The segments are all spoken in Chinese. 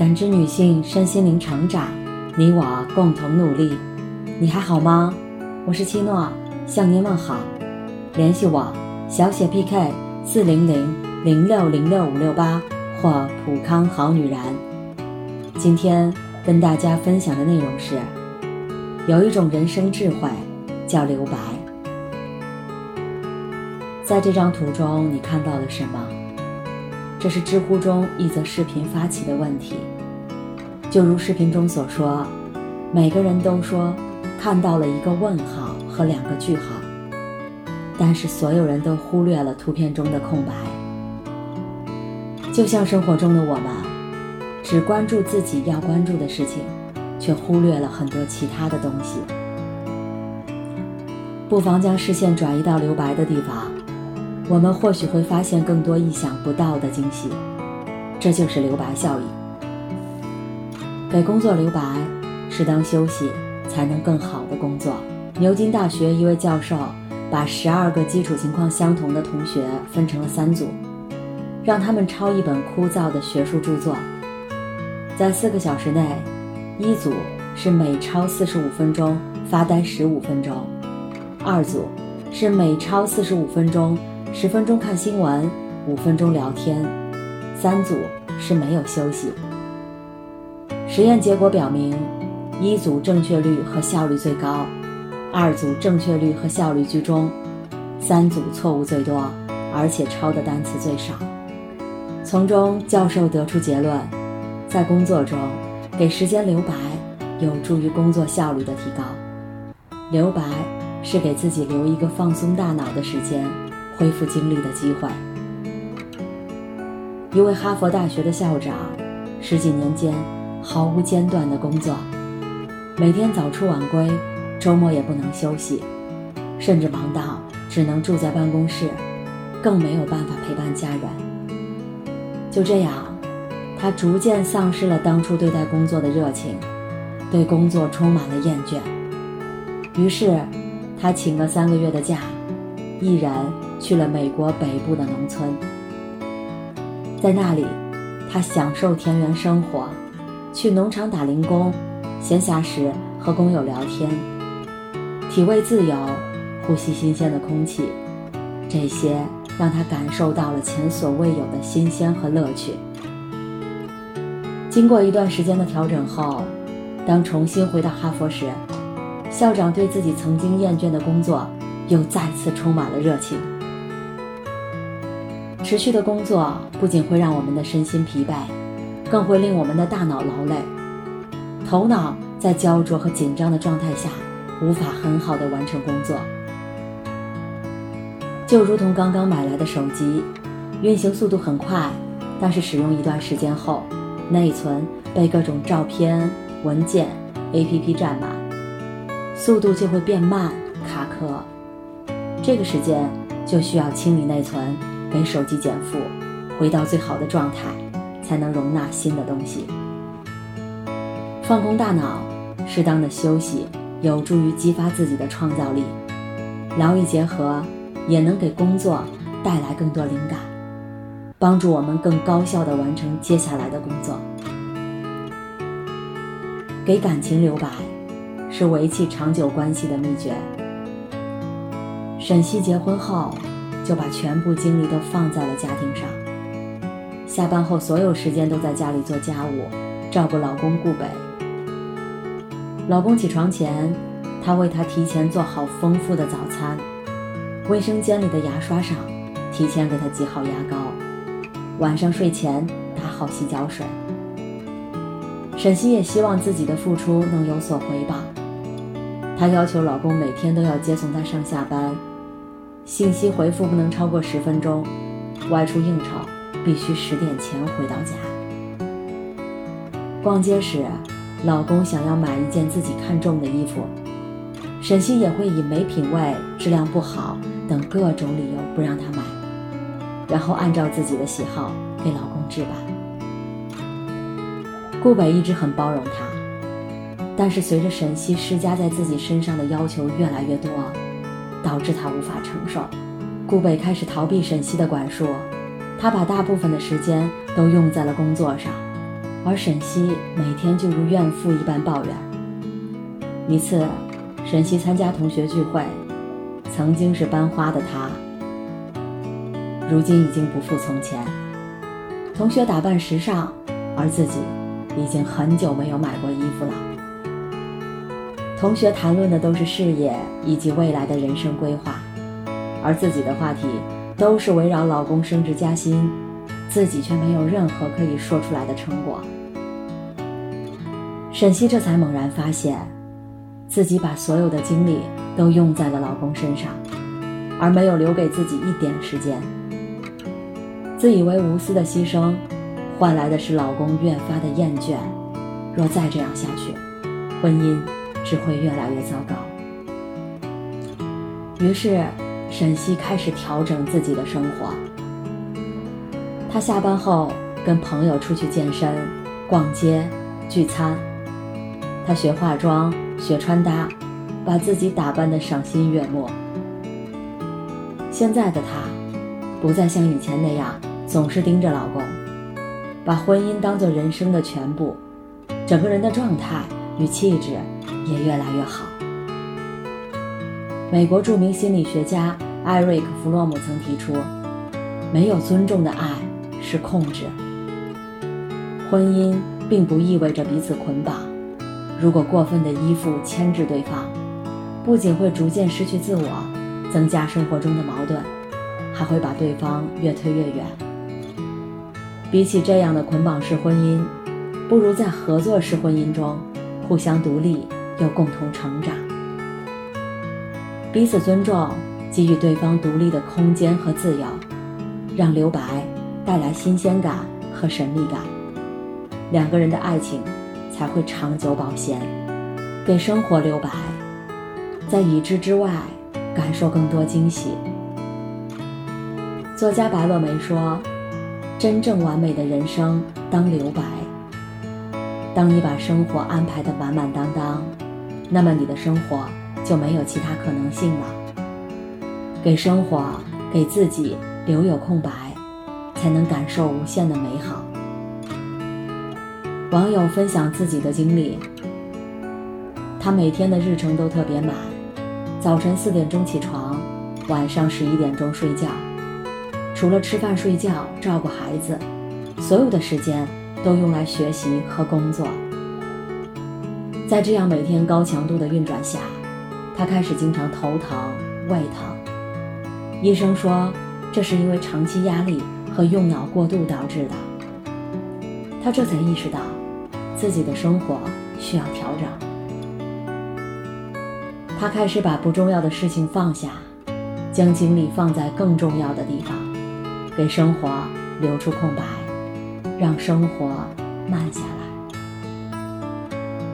感知女性身心灵成长，你我共同努力。你还好吗？我是七诺，向您问好。联系我，小写 PK 四零零零六零六五六八或普康好女人。今天跟大家分享的内容是，有一种人生智慧叫留白。在这张图中，你看到了什么？这是知乎中一则视频发起的问题。就如视频中所说，每个人都说看到了一个问号和两个句号，但是所有人都忽略了图片中的空白。就像生活中的我们，只关注自己要关注的事情，却忽略了很多其他的东西。不妨将视线转移到留白的地方。我们或许会发现更多意想不到的惊喜，这就是留白效应。给工作留白，适当休息，才能更好的工作。牛津大学一位教授把十二个基础情况相同的同学分成了三组，让他们抄一本枯燥的学术著作。在四个小时内，一组是每抄四十五分钟发呆十五分钟，二组是每抄四十五分钟。十分钟看新闻，五分钟聊天，三组是没有休息。实验结果表明，一组正确率和效率最高，二组正确率和效率居中，三组错误最多，而且抄的单词最少。从中，教授得出结论：在工作中，给时间留白，有助于工作效率的提高。留白是给自己留一个放松大脑的时间。恢复精力的机会。一位哈佛大学的校长，十几年间毫无间断的工作，每天早出晚归，周末也不能休息，甚至忙到只能住在办公室，更没有办法陪伴家人。就这样，他逐渐丧失了当初对待工作的热情，对工作充满了厌倦。于是，他请了三个月的假，一人。去了美国北部的农村，在那里，他享受田园生活，去农场打零工，闲暇时和工友聊天，体味自由，呼吸新鲜的空气，这些让他感受到了前所未有的新鲜和乐趣。经过一段时间的调整后，当重新回到哈佛时，校长对自己曾经厌倦的工作又再次充满了热情。持续的工作不仅会让我们的身心疲惫，更会令我们的大脑劳累，头脑在焦灼和紧张的状态下无法很好的完成工作。就如同刚刚买来的手机，运行速度很快，但是使用一段时间后，内存被各种照片、文件、APP 占满，速度就会变慢、卡壳。这个时间就需要清理内存。给手机减负，回到最好的状态，才能容纳新的东西。放空大脑，适当的休息，有助于激发自己的创造力。劳逸结合，也能给工作带来更多灵感，帮助我们更高效的完成接下来的工作。给感情留白，是维系长久关系的秘诀。沈西结婚后。就把全部精力都放在了家庭上。下班后，所有时间都在家里做家务，照顾老公顾北。老公起床前，她为他提前做好丰富的早餐；卫生间里的牙刷上，提前给他挤好牙膏；晚上睡前打好洗脚水。沈西也希望自己的付出能有所回报，她要求老公每天都要接送她上下班。信息回复不能超过十分钟，外出应酬必须十点前回到家。逛街时，老公想要买一件自己看中的衣服，沈西也会以没品位、质量不好等各种理由不让他买，然后按照自己的喜好给老公置办。顾北一直很包容他，但是随着沈西施加在自己身上的要求越来越多。导致他无法承受，顾北开始逃避沈西的管束，他把大部分的时间都用在了工作上，而沈西每天就如怨妇一般抱怨。一次，沈西参加同学聚会，曾经是班花的她，如今已经不复从前。同学打扮时尚，而自己已经很久没有买过衣服了。同学谈论的都是事业以及未来的人生规划，而自己的话题都是围绕老公升职加薪，自己却没有任何可以说出来的成果。沈西这才猛然发现，自己把所有的精力都用在了老公身上，而没有留给自己一点时间。自以为无私的牺牲，换来的是老公越发的厌倦。若再这样下去，婚姻只会越来越糟糕。于是，沈西开始调整自己的生活。她下班后跟朋友出去健身、逛街、聚餐。她学化妆、学穿搭，把自己打扮得赏心悦目。现在的她，不再像以前那样。总是盯着老公，把婚姻当做人生的全部，整个人的状态与气质也越来越好。美国著名心理学家艾瑞克·弗洛姆曾提出，没有尊重的爱是控制。婚姻并不意味着彼此捆绑，如果过分的依附牵制对方，不仅会逐渐失去自我，增加生活中的矛盾，还会把对方越推越远。比起这样的捆绑式婚姻，不如在合作式婚姻中，互相独立又共同成长，彼此尊重，给予对方独立的空间和自由，让留白带来新鲜感和神秘感，两个人的爱情才会长久保鲜。给生活留白，在已知之外感受更多惊喜。作家白落梅说。真正完美的人生当留白。当你把生活安排得满满当当，那么你的生活就没有其他可能性了。给生活、给自己留有空白，才能感受无限的美好。网友分享自己的经历，他每天的日程都特别满，早晨四点钟起床，晚上十一点钟睡觉。除了吃饭、睡觉、照顾孩子，所有的时间都用来学习和工作。在这样每天高强度的运转下，他开始经常头疼、胃疼。医生说，这是因为长期压力和用脑过度导致的。他这才意识到，自己的生活需要调整。他开始把不重要的事情放下，将精力放在更重要的地方。给生活留出空白，让生活慢下来。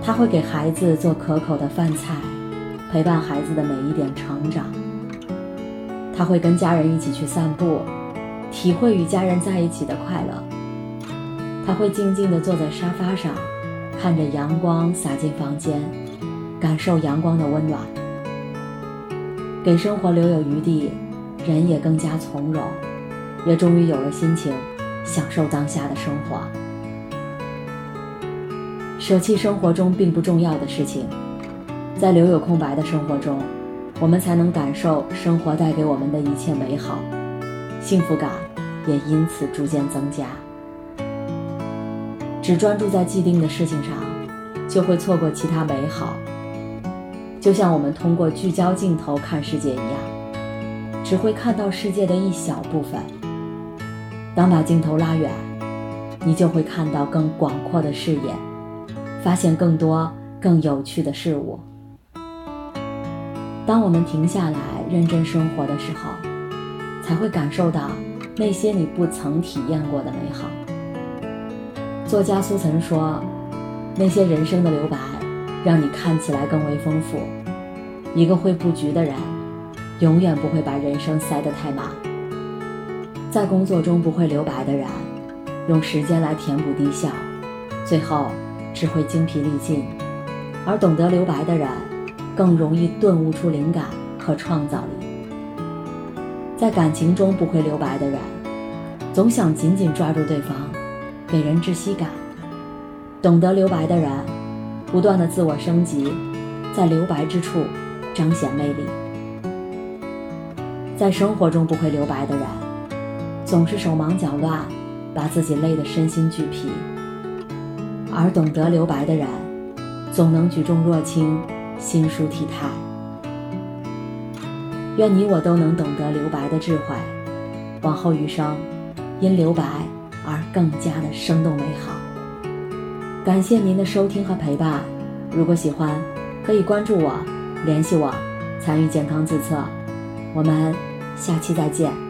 他会给孩子做可口的饭菜，陪伴孩子的每一点成长。他会跟家人一起去散步，体会与家人在一起的快乐。他会静静地坐在沙发上，看着阳光洒进房间，感受阳光的温暖。给生活留有余地，人也更加从容。也终于有了心情，享受当下的生活，舍弃生活中并不重要的事情，在留有空白的生活中，我们才能感受生活带给我们的一切美好，幸福感也因此逐渐增加。只专注在既定的事情上，就会错过其他美好。就像我们通过聚焦镜头看世界一样，只会看到世界的一小部分。当把镜头拉远，你就会看到更广阔的视野，发现更多更有趣的事物。当我们停下来认真生活的时候，才会感受到那些你不曾体验过的美好。作家苏岑说：“那些人生的留白，让你看起来更为丰富。一个会布局的人，永远不会把人生塞得太满。”在工作中不会留白的人，用时间来填补低效，最后只会精疲力尽；而懂得留白的人，更容易顿悟出灵感和创造力。在感情中不会留白的人，总想紧紧抓住对方，给人窒息感，懂得留白的人，不断的自我升级，在留白之处彰显魅力。在生活中不会留白的人，总是手忙脚乱，把自己累得身心俱疲；而懂得留白的人，总能举重若轻，心舒体态。愿你我都能懂得留白的智慧，往后余生，因留白而更加的生动美好。感谢您的收听和陪伴，如果喜欢，可以关注我，联系我，参与健康自测。我们下期再见。